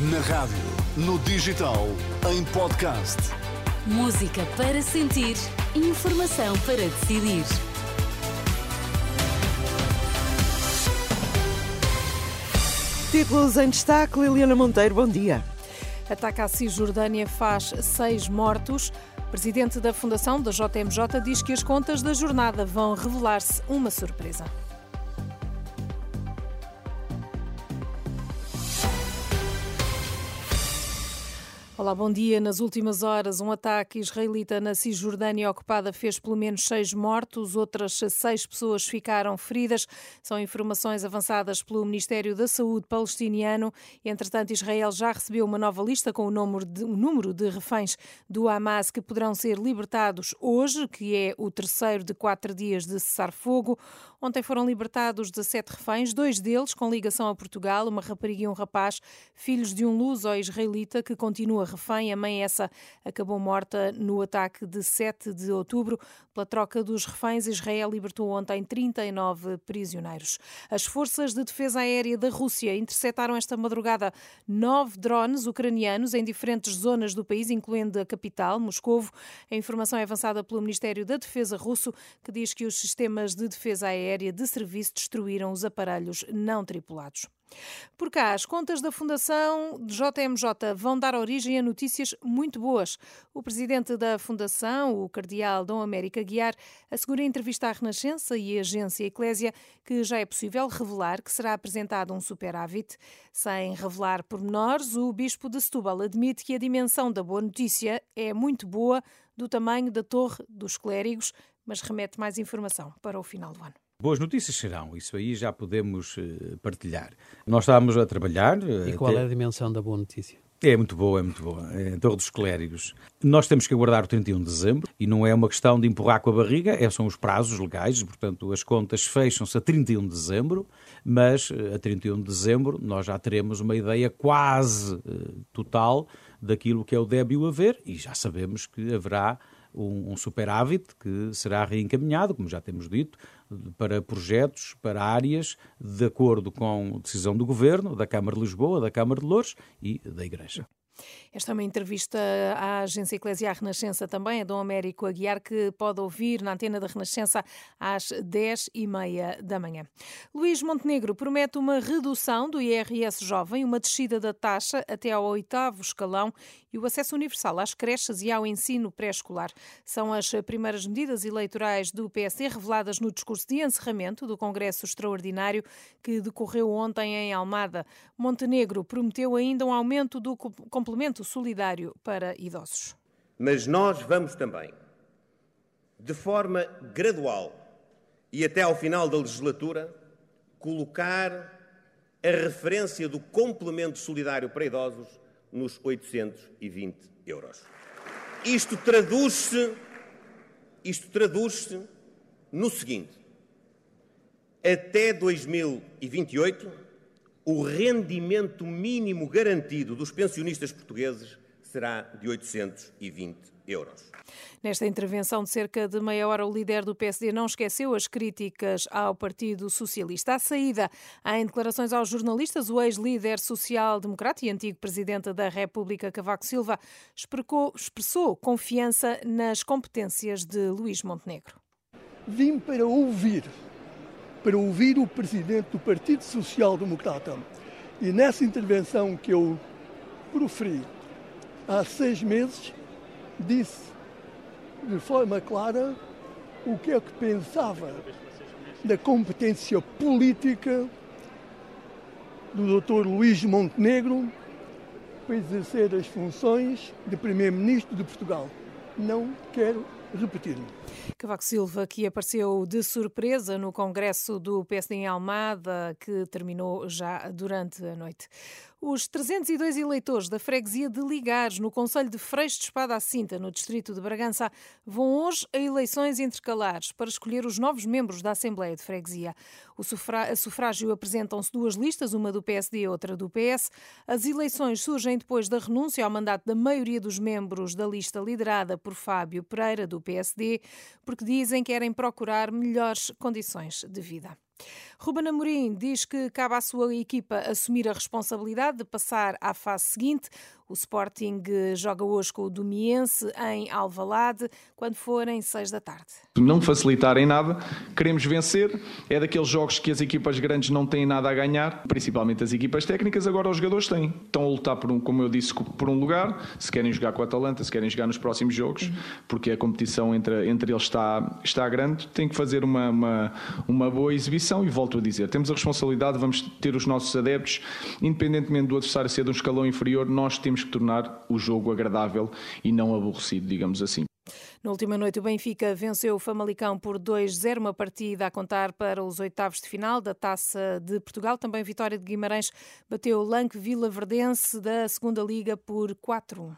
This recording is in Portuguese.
Na rádio, no digital, em podcast. Música para sentir, informação para decidir. Títulos em destaque, Liliana Monteiro, bom dia. Ataque à Cisjordânia faz seis mortos. Presidente da Fundação da JMJ diz que as contas da jornada vão revelar-se uma surpresa. Olá, bom dia. Nas últimas horas, um ataque israelita na Cisjordânia ocupada fez pelo menos seis mortos, outras seis pessoas ficaram feridas. São informações avançadas pelo Ministério da Saúde palestiniano. Entretanto, Israel já recebeu uma nova lista com o número de, o número de reféns do Hamas que poderão ser libertados hoje, que é o terceiro de quatro dias de cessar-fogo. Ontem foram libertados 17 reféns, dois deles com ligação a Portugal, uma rapariga e um rapaz, filhos de um luso-israelita que continua refém. A mãe essa acabou morta no ataque de 7 de outubro. Pela troca dos reféns, Israel libertou ontem 39 prisioneiros. As forças de defesa aérea da Rússia interceptaram esta madrugada nove drones ucranianos em diferentes zonas do país, incluindo a capital, Moscovo. A informação é avançada pelo Ministério da Defesa russo, que diz que os sistemas de defesa aérea de serviço destruíram os aparelhos não tripulados. Por cá, as contas da Fundação JMJ vão dar origem a notícias muito boas. O presidente da Fundação, o cardeal Dom América Guiar, assegura em entrevista à Renascença e à agência Eclésia que já é possível revelar que será apresentado um superávit. Sem revelar pormenores, o bispo de Setúbal admite que a dimensão da boa notícia é muito boa, do tamanho da Torre dos Clérigos, mas remete mais informação para o final do ano. Boas notícias serão, isso aí já podemos uh, partilhar. Nós estávamos a trabalhar. Uh, e qual até... é a dimensão da boa notícia? É muito boa, é muito boa. É a Torre dos Clérigos. Nós temos que aguardar o 31 de dezembro e não é uma questão de empurrar com a barriga, é, são os prazos legais, portanto as contas fecham-se a 31 de dezembro, mas uh, a 31 de dezembro nós já teremos uma ideia quase total daquilo que é o débito a ver e já sabemos que haverá um, um superávit que será reencaminhado, como já temos dito, para projetos, para áreas, de acordo com decisão do Governo, da Câmara de Lisboa, da Câmara de Louros e da Igreja. Esta é uma entrevista à agência Eclesiar Renascença também, a Dom Américo Aguiar, que pode ouvir na antena da Renascença às 10 e meia da manhã. Luís Montenegro promete uma redução do IRS jovem, uma descida da taxa até ao oitavo escalão e o acesso universal às creches e ao ensino pré-escolar. São as primeiras medidas eleitorais do PSD reveladas no discurso de encerramento do Congresso Extraordinário que decorreu ontem em Almada. Montenegro prometeu ainda um aumento do complemento solidário para idosos. Mas nós vamos também, de forma gradual e até ao final da legislatura, colocar a referência do complemento solidário para idosos nos 820 euros. Isto traduz-se isto traduz-se no seguinte: até 2028, o rendimento mínimo garantido dos pensionistas portugueses será de 820 euros. Nesta intervenção de cerca de meia hora, o líder do PSD não esqueceu as críticas ao Partido Socialista. À saída, em declarações aos jornalistas, o ex-líder social-democrata e antigo presidente da República, Cavaco Silva, expressou confiança nas competências de Luís Montenegro. Vim para ouvir, para ouvir o presidente do Partido Social Democrata. E nessa intervenção que eu proferi há seis meses, disse de forma clara o que é que pensava da competência política do Dr. Luís Montenegro para exercer as funções de Primeiro-Ministro de Portugal. Não quero repetir-me. Cavaco Silva, que apareceu de surpresa no Congresso do PSD em Almada, que terminou já durante a noite. Os 302 eleitores da freguesia de Ligares, no Conselho de Freixo de Espada à Cinta, no distrito de Bragança, vão hoje a eleições intercalares para escolher os novos membros da Assembleia de Freguesia. O sufrá a sufrágio apresentam-se duas listas, uma do PSD e outra do PS. As eleições surgem depois da renúncia ao mandato da maioria dos membros da lista liderada por Fábio Pereira, do PSD, porque dizem que querem procurar melhores condições de vida. Ruben Amorim diz que cabe à sua equipa assumir a responsabilidade de passar à fase seguinte. O Sporting joga hoje com o Domiense em Alvalade, quando forem seis da tarde. Não facilitar em nada, queremos vencer. É daqueles jogos que as equipas grandes não têm nada a ganhar, principalmente as equipas técnicas. Agora os jogadores têm. Estão a lutar por um, como eu disse, por um lugar. Se querem jogar com a Atalanta, se querem jogar nos próximos jogos, porque a competição entre, entre eles está, está grande, têm que fazer uma, uma, uma boa exibição. E volto a dizer, temos a responsabilidade, vamos ter os nossos adeptos, independentemente do adversário ser de um escalão inferior, nós temos temos que tornar o jogo agradável e não aborrecido, digamos assim. Na última noite, o Benfica venceu o Famalicão por 2-0, uma partida a contar para os oitavos de final da Taça de Portugal. Também vitória de Guimarães bateu o Lanque Vila Verdense da Segunda Liga por 4-1.